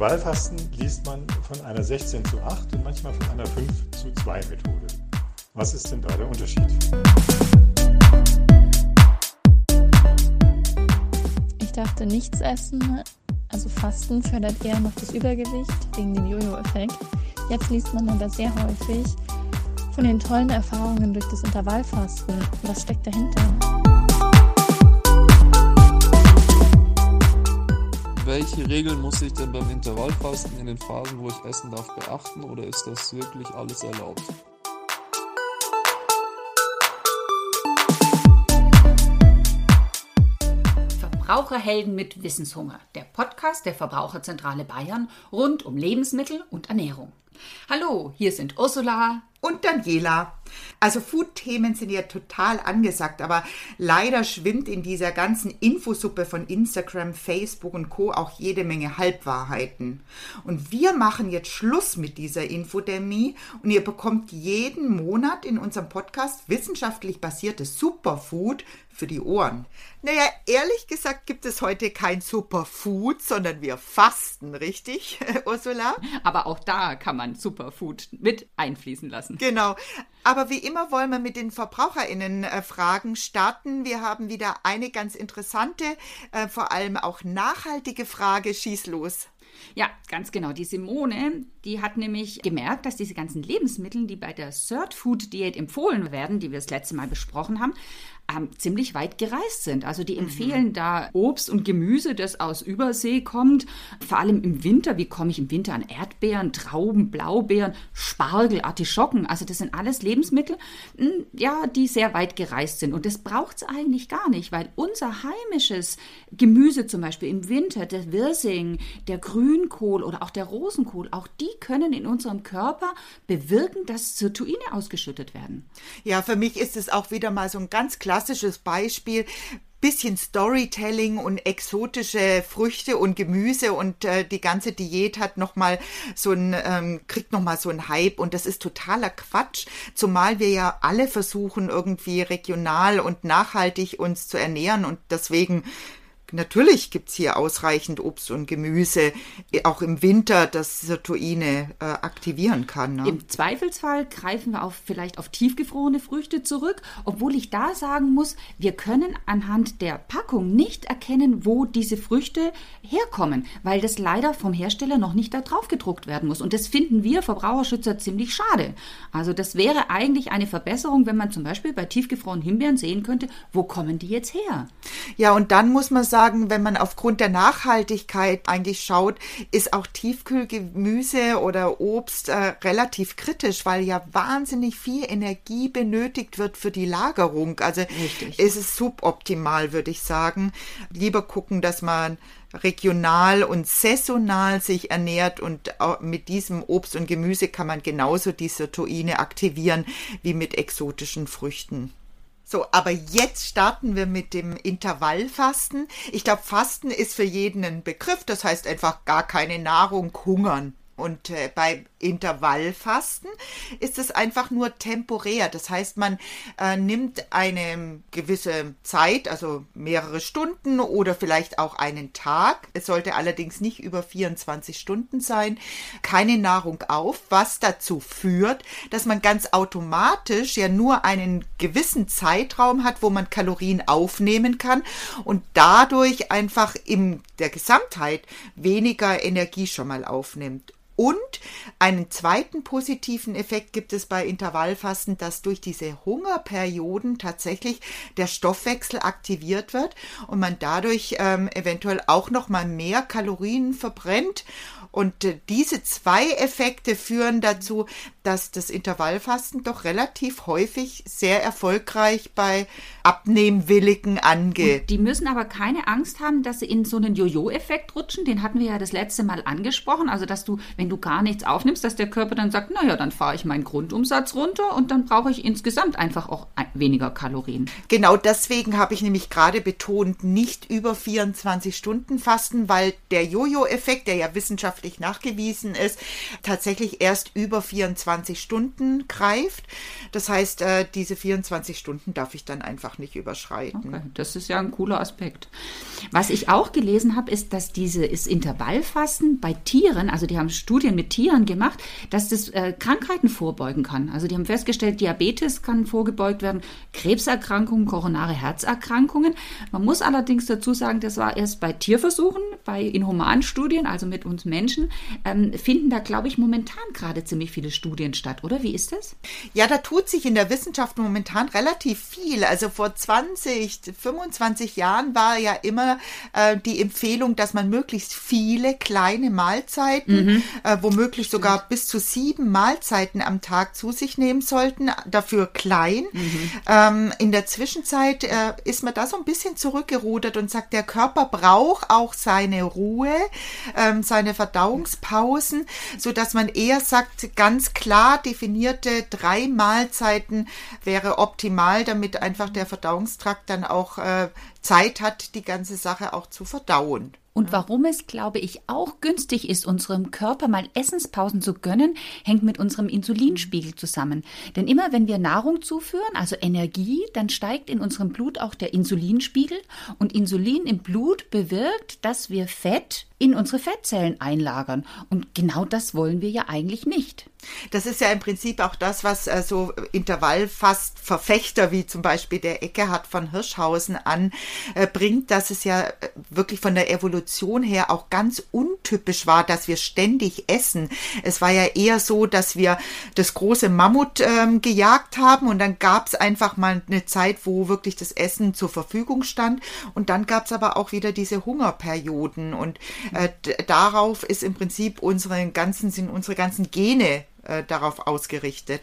Intervallfasten liest man von einer 16 zu 8 und manchmal von einer 5 zu 2 Methode. Was ist denn da der Unterschied? Ich dachte, nichts essen, also Fasten, fördert eher noch das Übergewicht wegen dem Jojo-Effekt. Jetzt liest man aber sehr häufig von den tollen Erfahrungen durch das Intervallfasten. Was steckt dahinter? Welche Regeln muss ich denn beim Intervallfasten in den Phasen, wo ich essen darf, beachten oder ist das wirklich alles erlaubt? Verbraucherhelden mit Wissenshunger, der Podcast der Verbraucherzentrale Bayern rund um Lebensmittel und Ernährung. Hallo, hier sind Ursula und Daniela. Also Food-Themen sind ja total angesagt, aber leider schwimmt in dieser ganzen Infosuppe von Instagram, Facebook und Co. auch jede Menge Halbwahrheiten. Und wir machen jetzt Schluss mit dieser Infodemie und ihr bekommt jeden Monat in unserem Podcast wissenschaftlich basiertes Superfood für die Ohren. Naja, ehrlich gesagt gibt es heute kein Superfood, sondern wir fasten, richtig, Ursula? Aber auch da kann man Superfood mit einfließen lassen. Genau. Aber wie immer wollen wir mit den VerbraucherInnen-Fragen äh, starten. Wir haben wieder eine ganz interessante, äh, vor allem auch nachhaltige Frage. Schieß los. Ja, ganz genau. Die Simone, die hat nämlich gemerkt, dass diese ganzen Lebensmittel, die bei der Third Food Diät empfohlen werden, die wir das letzte Mal besprochen haben, ähm, ziemlich weit gereist sind. Also die mhm. empfehlen mhm. da Obst und Gemüse, das aus Übersee kommt. Vor allem im Winter. Wie komme ich im Winter an Erdbeeren, Trauben, Blaubeeren, Spargel, Artischocken? Also das sind alles Lebensmittel, hm, ja, die sehr weit gereist sind. Und das braucht es eigentlich gar nicht, weil unser heimisches Gemüse zum Beispiel im Winter, der Wirsing, der Grünkohl oder auch der Rosenkohl, auch die können in unserem Körper bewirken, dass Sirtuine ausgeschüttet werden. Ja, für mich ist es auch wieder mal so ein ganz klassisches klassisches Beispiel bisschen Storytelling und exotische Früchte und Gemüse und äh, die ganze Diät hat noch mal so ein ähm, kriegt noch mal so ein Hype und das ist totaler Quatsch, zumal wir ja alle versuchen irgendwie regional und nachhaltig uns zu ernähren und deswegen Natürlich gibt's hier ausreichend Obst und Gemüse, auch im Winter, das Sirtuine äh, aktivieren kann. Ne? Im Zweifelsfall greifen wir auf, vielleicht auf tiefgefrorene Früchte zurück, obwohl ich da sagen muss, wir können anhand der Packung nicht erkennen, wo diese Früchte herkommen, weil das leider vom Hersteller noch nicht da drauf gedruckt werden muss. Und das finden wir Verbraucherschützer ziemlich schade. Also das wäre eigentlich eine Verbesserung, wenn man zum Beispiel bei tiefgefrorenen Himbeeren sehen könnte, wo kommen die jetzt her? Ja, und dann muss man sagen, sagen, wenn man aufgrund der Nachhaltigkeit eigentlich schaut, ist auch Tiefkühlgemüse oder Obst äh, relativ kritisch, weil ja wahnsinnig viel Energie benötigt wird für die Lagerung. Also Richtig. ist es suboptimal, würde ich sagen. Lieber gucken, dass man regional und saisonal sich ernährt und mit diesem Obst und Gemüse kann man genauso die Sirtuine aktivieren wie mit exotischen Früchten. So, aber jetzt starten wir mit dem Intervallfasten. Ich glaube, Fasten ist für jeden ein Begriff. Das heißt einfach gar keine Nahrung, hungern. Und äh, bei Intervallfasten ist es einfach nur temporär. Das heißt, man äh, nimmt eine gewisse Zeit, also mehrere Stunden oder vielleicht auch einen Tag. Es sollte allerdings nicht über 24 Stunden sein. Keine Nahrung auf, was dazu führt, dass man ganz automatisch ja nur einen gewissen Zeitraum hat, wo man Kalorien aufnehmen kann und dadurch einfach in der Gesamtheit weniger Energie schon mal aufnimmt. Und einen zweiten positiven Effekt gibt es bei Intervallfasten, dass durch diese Hungerperioden tatsächlich der Stoffwechsel aktiviert wird und man dadurch ähm, eventuell auch noch mal mehr Kalorien verbrennt und äh, diese zwei Effekte führen dazu, dass das Intervallfasten doch relativ häufig sehr erfolgreich bei Abnehmwilligen angeht. Und die müssen aber keine Angst haben, dass sie in so einen Jojo-Effekt rutschen. Den hatten wir ja das letzte Mal angesprochen. Also, dass du, wenn du gar nichts aufnimmst, dass der Körper dann sagt, naja, dann fahre ich meinen Grundumsatz runter und dann brauche ich insgesamt einfach auch weniger Kalorien. Genau deswegen habe ich nämlich gerade betont, nicht über 24 Stunden fasten, weil der Jojo-Effekt, der ja wissenschaftlich nachgewiesen ist, tatsächlich erst über 24 Stunden greift. Das heißt, äh, diese 24 Stunden darf ich dann einfach nicht überschreiten. Okay, das ist ja ein cooler Aspekt. Was ich auch gelesen habe, ist, dass dieses Intervallfasten bei Tieren, also die haben Studien mit Tieren gemacht, dass das äh, Krankheiten vorbeugen kann. Also die haben festgestellt, Diabetes kann vorgebeugt werden, Krebserkrankungen, koronare Herzerkrankungen. Man muss allerdings dazu sagen, das war erst bei Tierversuchen, bei Inhumanstudien, also mit uns Menschen, ähm, finden da, glaube ich, momentan gerade ziemlich viele Studien statt, oder? Wie ist das? Ja, da tut sich in der Wissenschaft momentan relativ viel. Also vor 20, 25 Jahren war ja immer äh, die Empfehlung, dass man möglichst viele kleine Mahlzeiten, mhm. äh, womöglich sogar bis zu sieben Mahlzeiten am Tag zu sich nehmen sollten, dafür klein. Mhm. Ähm, in der Zwischenzeit äh, ist man da so ein bisschen zurückgerudert und sagt, der Körper braucht auch seine Ruhe, ähm, seine Verdauungspausen, so dass man eher sagt, ganz klar definierte drei Mahlzeiten wäre optimal, damit einfach der Verdauungstrakt dann auch äh, Zeit hat, die ganze Sache auch zu verdauen. Und warum es, glaube ich, auch günstig ist, unserem Körper mal Essenspausen zu gönnen, hängt mit unserem Insulinspiegel zusammen. Denn immer wenn wir Nahrung zuführen, also Energie, dann steigt in unserem Blut auch der Insulinspiegel. Und Insulin im Blut bewirkt, dass wir Fett in unsere Fettzellen einlagern. Und genau das wollen wir ja eigentlich nicht. Das ist ja im Prinzip auch das, was äh, so Intervallfast Verfechter wie zum Beispiel der Eckehard von Hirschhausen anbringt, äh, dass es ja äh, wirklich von der Evolution her auch ganz untypisch war, dass wir ständig essen. Es war ja eher so, dass wir das große Mammut ähm, gejagt haben und dann gab es einfach mal eine Zeit, wo wirklich das Essen zur Verfügung stand und dann gab es aber auch wieder diese Hungerperioden und äh, darauf ist im Prinzip unsere ganzen, sind unsere ganzen Gene äh, darauf ausgerichtet.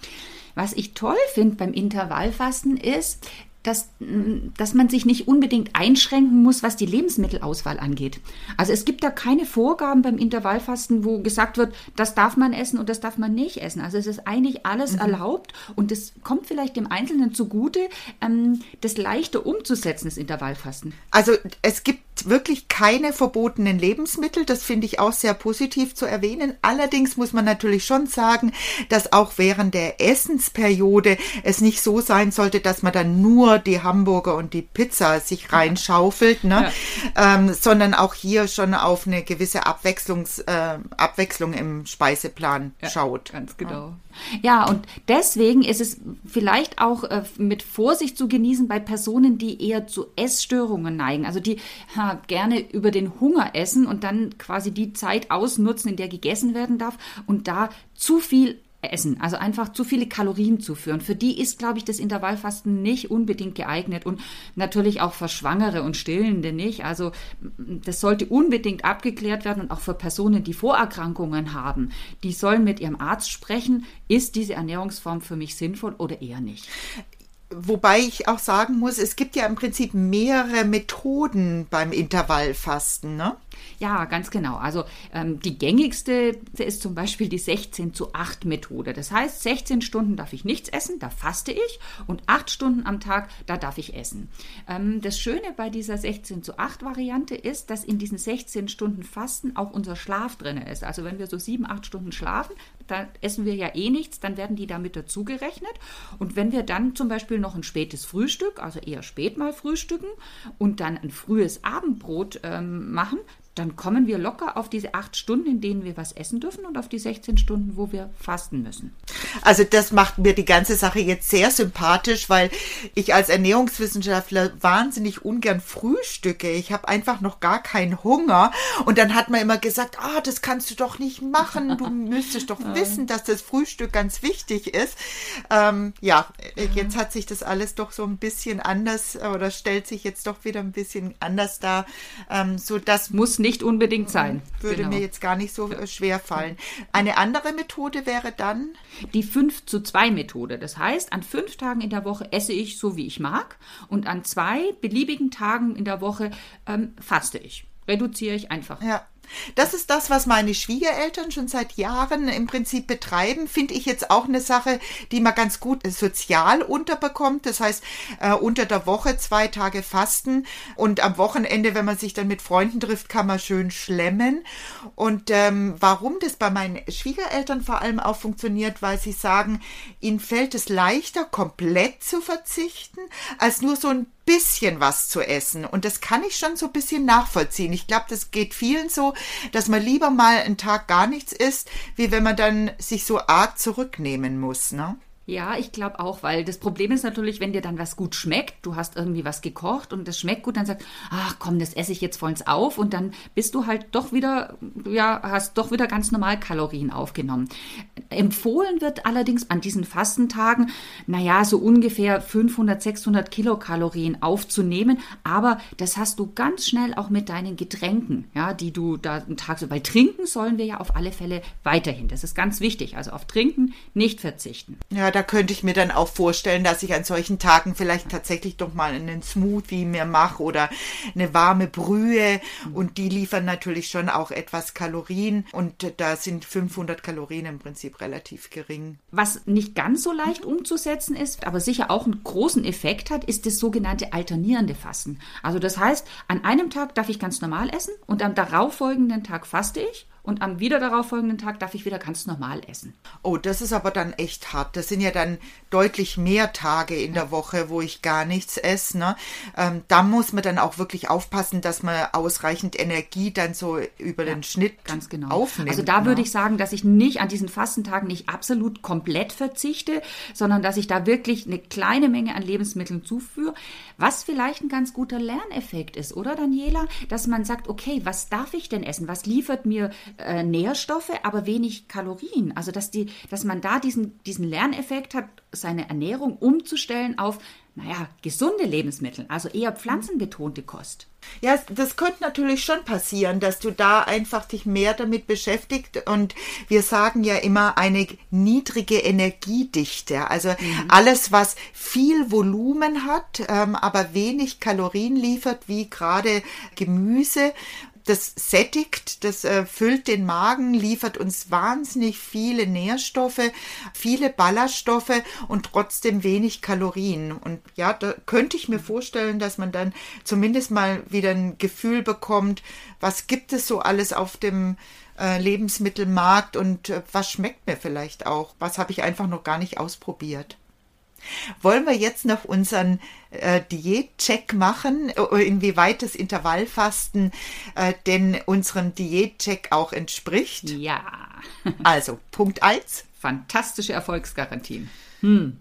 Was ich toll finde beim Intervallfasten ist, dass, mm, dass man sich nicht unbedingt einschränken muss, was die Lebensmittelauswahl angeht. Also es gibt da keine Vorgaben beim Intervallfasten, wo gesagt wird, das darf man essen und das darf man nicht essen. Also es ist eigentlich alles mhm. erlaubt und es kommt vielleicht dem Einzelnen zugute, ähm, das leichter umzusetzen, das Intervallfasten. Also es gibt wirklich keine verbotenen Lebensmittel. Das finde ich auch sehr positiv zu erwähnen. Allerdings muss man natürlich schon sagen, dass auch während der Essensperiode es nicht so sein sollte, dass man dann nur die Hamburger und die Pizza sich reinschaufelt, ne? Ja. Ähm, sondern auch hier schon auf eine gewisse Abwechslungs, äh, Abwechslung im Speiseplan ja, schaut. Ganz genau. Ja, und deswegen ist es vielleicht auch äh, mit Vorsicht zu genießen bei Personen, die eher zu Essstörungen neigen. Also die ha, gerne über den Hunger essen und dann quasi die Zeit ausnutzen, in der gegessen werden darf und da zu viel essen, also einfach zu viele Kalorien zuführen. Für die ist, glaube ich, das Intervallfasten nicht unbedingt geeignet und natürlich auch für Schwangere und Stillende nicht. Also das sollte unbedingt abgeklärt werden und auch für Personen, die Vorerkrankungen haben, die sollen mit ihrem Arzt sprechen, ist diese Ernährungsform für mich sinnvoll oder eher nicht. Wobei ich auch sagen muss, es gibt ja im Prinzip mehrere Methoden beim Intervallfasten, ne? Ja, ganz genau. Also ähm, die gängigste ist zum Beispiel die 16 zu 8 Methode. Das heißt, 16 Stunden darf ich nichts essen, da faste ich und 8 Stunden am Tag, da darf ich essen. Ähm, das Schöne bei dieser 16 zu 8 Variante ist, dass in diesen 16 Stunden Fasten auch unser Schlaf drin ist. Also wenn wir so 7, 8 Stunden schlafen, da essen wir ja eh nichts, dann werden die damit dazugerechnet. Und wenn wir dann zum Beispiel noch ein spätes Frühstück, also eher spät mal frühstücken und dann ein frühes Abendbrot ähm, machen, dann kommen wir locker auf diese acht Stunden, in denen wir was essen dürfen und auf die 16 Stunden, wo wir fasten müssen. Also das macht mir die ganze Sache jetzt sehr sympathisch, weil ich als Ernährungswissenschaftler wahnsinnig ungern frühstücke. Ich habe einfach noch gar keinen Hunger. Und dann hat man immer gesagt, ah, das kannst du doch nicht machen. Du müsstest doch wissen, dass das Frühstück ganz wichtig ist. Ähm, ja, jetzt hat sich das alles doch so ein bisschen anders oder stellt sich jetzt doch wieder ein bisschen anders dar, ähm, so dass muss nicht nicht unbedingt sein. Würde genau. mir jetzt gar nicht so äh, schwer fallen. Eine andere Methode wäre dann? Die 5 zu 2 Methode. Das heißt, an fünf Tagen in der Woche esse ich so, wie ich mag und an zwei beliebigen Tagen in der Woche ähm, faste ich. Reduziere ich einfach. Ja. Das ist das, was meine Schwiegereltern schon seit Jahren im Prinzip betreiben. Finde ich jetzt auch eine Sache, die man ganz gut sozial unterbekommt. Das heißt, äh, unter der Woche zwei Tage fasten und am Wochenende, wenn man sich dann mit Freunden trifft, kann man schön schlemmen. Und ähm, warum das bei meinen Schwiegereltern vor allem auch funktioniert, weil sie sagen, ihnen fällt es leichter, komplett zu verzichten, als nur so ein bisschen was zu essen. Und das kann ich schon so ein bisschen nachvollziehen. Ich glaube, das geht vielen so, dass man lieber mal einen Tag gar nichts isst, wie wenn man dann sich so arg zurücknehmen muss. Ne? Ja, ich glaube auch, weil das Problem ist natürlich, wenn dir dann was gut schmeckt, du hast irgendwie was gekocht und das schmeckt gut, dann sagst ach komm, das esse ich jetzt vollends auf und dann bist du halt doch wieder, ja, hast doch wieder ganz normal Kalorien aufgenommen. Empfohlen wird allerdings an diesen Fastentagen, naja, so ungefähr 500, 600 Kilokalorien aufzunehmen, aber das hast du ganz schnell auch mit deinen Getränken, ja, die du da einen Tag so, weil trinken sollen wir ja auf alle Fälle weiterhin. Das ist ganz wichtig. Also auf Trinken nicht verzichten. Ja, da könnte ich mir dann auch vorstellen, dass ich an solchen Tagen vielleicht tatsächlich doch mal einen Smoothie mir mache oder eine warme Brühe und die liefern natürlich schon auch etwas Kalorien und da sind 500 Kalorien im Prinzip relativ gering. Was nicht ganz so leicht umzusetzen ist, aber sicher auch einen großen Effekt hat, ist das sogenannte alternierende Fasten. Also das heißt, an einem Tag darf ich ganz normal essen und am darauffolgenden Tag faste ich und am wieder darauffolgenden Tag darf ich wieder ganz normal essen. Oh, das ist aber dann echt hart. Das sind ja dann deutlich mehr Tage in der Woche, wo ich gar nichts esse. Ne? Ähm, da muss man dann auch wirklich aufpassen, dass man ausreichend Energie dann so über ja, den Schnitt ganz genau. aufnimmt. Also da ne? würde ich sagen, dass ich nicht an diesen Fastentagen nicht absolut komplett verzichte, sondern dass ich da wirklich eine kleine Menge an Lebensmitteln zuführe, was vielleicht ein ganz guter Lerneffekt ist, oder Daniela? Dass man sagt, okay, was darf ich denn essen? Was liefert mir äh, Nährstoffe, aber wenig Kalorien. Also dass die, dass man da diesen, diesen Lerneffekt hat, seine Ernährung umzustellen auf, naja, gesunde Lebensmittel, also eher pflanzenbetonte Kost. Ja, das könnte natürlich schon passieren, dass du da einfach dich mehr damit beschäftigt. Und wir sagen ja immer eine niedrige Energiedichte. Also mhm. alles, was viel Volumen hat, ähm, aber wenig Kalorien liefert, wie gerade Gemüse das sättigt, das äh, füllt den Magen, liefert uns wahnsinnig viele Nährstoffe, viele Ballaststoffe und trotzdem wenig Kalorien. Und ja, da könnte ich mir vorstellen, dass man dann zumindest mal wieder ein Gefühl bekommt, was gibt es so alles auf dem äh, Lebensmittelmarkt und äh, was schmeckt mir vielleicht auch, was habe ich einfach noch gar nicht ausprobiert. Wollen wir jetzt noch unseren äh, Diätcheck machen, äh, inwieweit das Intervallfasten äh, denn unserem Diätcheck auch entspricht? Ja. also, Punkt 1. Fantastische Erfolgsgarantien. Hm.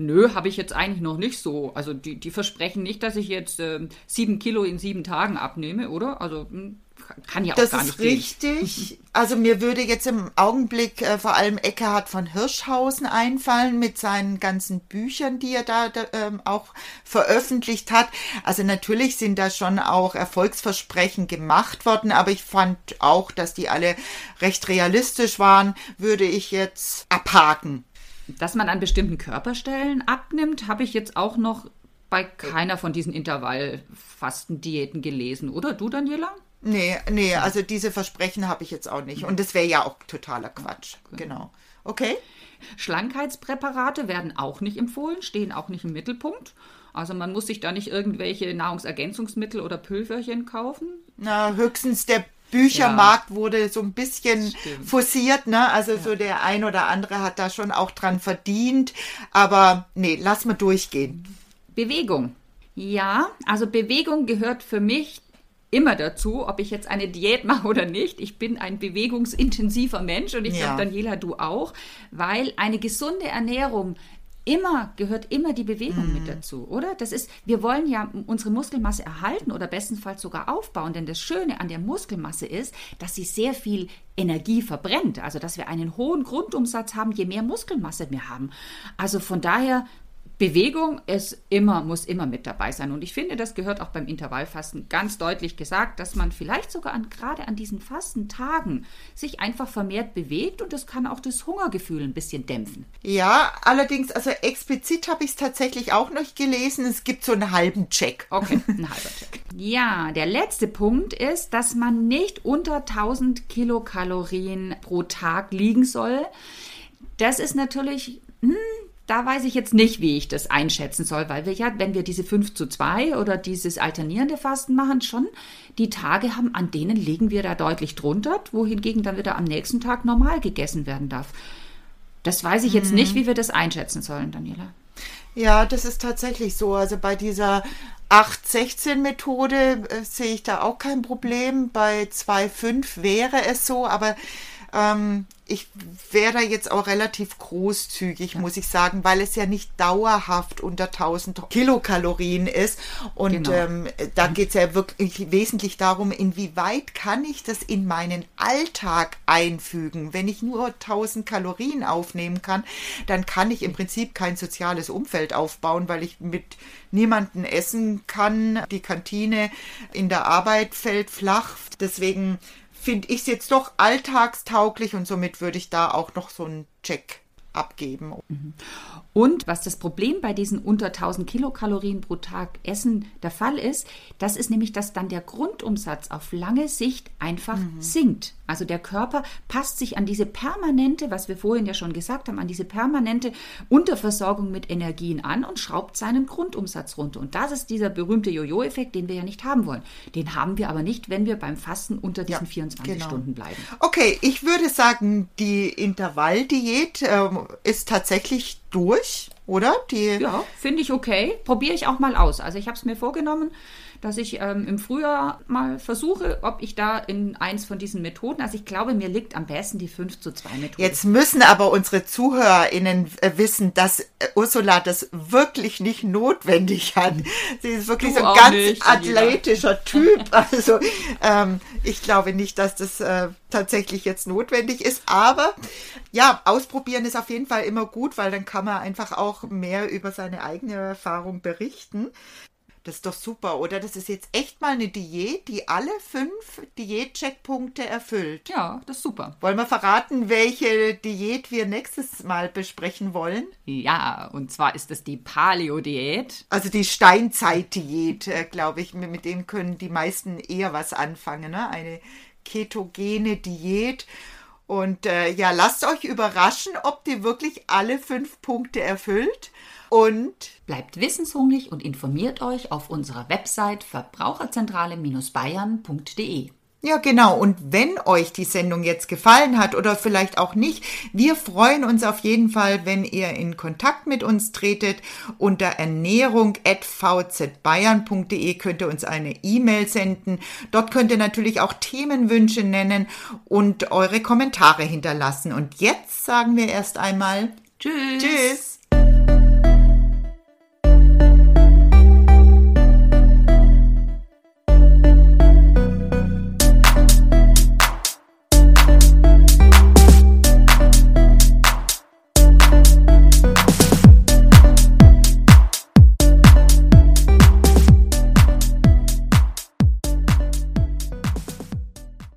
Nö, habe ich jetzt eigentlich noch nicht so. Also die, die versprechen nicht, dass ich jetzt äh, sieben Kilo in sieben Tagen abnehme, oder? Also hm, kann ja auch das gar nicht ist richtig. Gehen. Also mir würde jetzt im Augenblick äh, vor allem Eckhard von Hirschhausen einfallen mit seinen ganzen Büchern, die er da, da ähm, auch veröffentlicht hat. Also natürlich sind da schon auch Erfolgsversprechen gemacht worden, aber ich fand auch, dass die alle recht realistisch waren, würde ich jetzt abhaken. Dass man an bestimmten Körperstellen abnimmt, habe ich jetzt auch noch bei keiner von diesen Intervallfastendiäten gelesen, oder du, Daniela? Nee, nee, also diese Versprechen habe ich jetzt auch nicht. Und das wäre ja auch totaler Quatsch. Genau. Okay. Schlankheitspräparate werden auch nicht empfohlen, stehen auch nicht im Mittelpunkt. Also man muss sich da nicht irgendwelche Nahrungsergänzungsmittel oder Pülverchen kaufen. Na, höchstens der Büchermarkt ja. wurde so ein bisschen Stimmt. forciert, ne? Also ja. so der ein oder andere hat da schon auch dran verdient. Aber nee, lass mal durchgehen. Bewegung. Ja, also Bewegung gehört für mich immer dazu, ob ich jetzt eine Diät mache oder nicht. Ich bin ein bewegungsintensiver Mensch und ich ja. glaube, Daniela, du auch, weil eine gesunde Ernährung immer gehört immer die Bewegung mm. mit mhm. dazu, oder? Das ist, wir wollen ja unsere Muskelmasse erhalten oder bestenfalls sogar aufbauen, denn das Schöne an der Muskelmasse ist, dass sie sehr viel Energie verbrennt, also dass wir einen hohen Grundumsatz haben, je mehr Muskelmasse wir haben. Also von daher Bewegung ist immer, muss immer mit dabei sein. Und ich finde, das gehört auch beim Intervallfasten ganz deutlich gesagt, dass man vielleicht sogar an, gerade an diesen Fastentagen sich einfach vermehrt bewegt und das kann auch das Hungergefühl ein bisschen dämpfen. Ja, allerdings, also explizit habe ich es tatsächlich auch noch gelesen. Es gibt so einen halben Check. Okay, ein halber Check. Ja, der letzte Punkt ist, dass man nicht unter 1000 Kilokalorien pro Tag liegen soll. Das ist natürlich, da weiß ich jetzt nicht, wie ich das einschätzen soll, weil wir ja, wenn wir diese 5 zu 2 oder dieses alternierende Fasten machen, schon die Tage haben, an denen liegen wir da deutlich drunter, wohingegen dann wieder am nächsten Tag normal gegessen werden darf. Das weiß ich jetzt mhm. nicht, wie wir das einschätzen sollen, Daniela. Ja, das ist tatsächlich so. Also bei dieser 8-16-Methode äh, sehe ich da auch kein Problem. Bei 2-5 wäre es so, aber ähm, ich wäre da jetzt auch relativ großzügig, ja. muss ich sagen, weil es ja nicht dauerhaft unter 1000 Kilokalorien ist. Und genau. ähm, da geht es ja wirklich wesentlich darum, inwieweit kann ich das in meinen Alltag einfügen. Wenn ich nur 1000 Kalorien aufnehmen kann, dann kann ich im Prinzip kein soziales Umfeld aufbauen, weil ich mit niemanden essen kann. Die Kantine in der Arbeit fällt flach. Deswegen finde ich es jetzt doch alltagstauglich und somit würde ich da auch noch so einen Check abgeben. Und was das Problem bei diesen unter 1000 Kilokalorien pro Tag Essen der Fall ist, das ist nämlich, dass dann der Grundumsatz auf lange Sicht einfach mhm. sinkt. Also der Körper passt sich an diese permanente, was wir vorhin ja schon gesagt haben, an diese permanente Unterversorgung mit Energien an und schraubt seinen Grundumsatz runter. Und das ist dieser berühmte Jojo-Effekt, den wir ja nicht haben wollen. Den haben wir aber nicht, wenn wir beim Fasten unter diesen ja, 24 genau. Stunden bleiben. Okay, ich würde sagen, die Intervalldiät äh, ist tatsächlich durch, oder? Die ja, finde ich okay. Probiere ich auch mal aus. Also ich habe es mir vorgenommen dass ich ähm, im Frühjahr mal versuche, ob ich da in eins von diesen Methoden, also ich glaube, mir liegt am besten die 5 zu 2 Methode. Jetzt müssen aber unsere ZuhörerInnen äh, wissen, dass äh, Ursula das wirklich nicht notwendig hat. Sie ist wirklich du so ein ganz nicht, athletischer Typ. Also ähm, ich glaube nicht, dass das äh, tatsächlich jetzt notwendig ist. Aber ja, ausprobieren ist auf jeden Fall immer gut, weil dann kann man einfach auch mehr über seine eigene Erfahrung berichten. Das ist doch super, oder? Das ist jetzt echt mal eine Diät, die alle fünf Diät-Checkpunkte erfüllt. Ja, das ist super. Wollen wir verraten, welche Diät wir nächstes Mal besprechen wollen? Ja, und zwar ist es die Paleo-Diät. Also die Steinzeit-Diät, äh, glaube ich. Mit dem können die meisten eher was anfangen. Ne? Eine ketogene Diät. Und äh, ja, lasst euch überraschen, ob die wirklich alle fünf Punkte erfüllt. Und bleibt wissenshungrig und informiert euch auf unserer Website verbraucherzentrale-bayern.de. Ja, genau. Und wenn euch die Sendung jetzt gefallen hat oder vielleicht auch nicht, wir freuen uns auf jeden Fall, wenn ihr in Kontakt mit uns tretet. Unter ernährung.vzbayern.de könnt ihr uns eine E-Mail senden. Dort könnt ihr natürlich auch Themenwünsche nennen und eure Kommentare hinterlassen. Und jetzt sagen wir erst einmal Tschüss. Tschüss.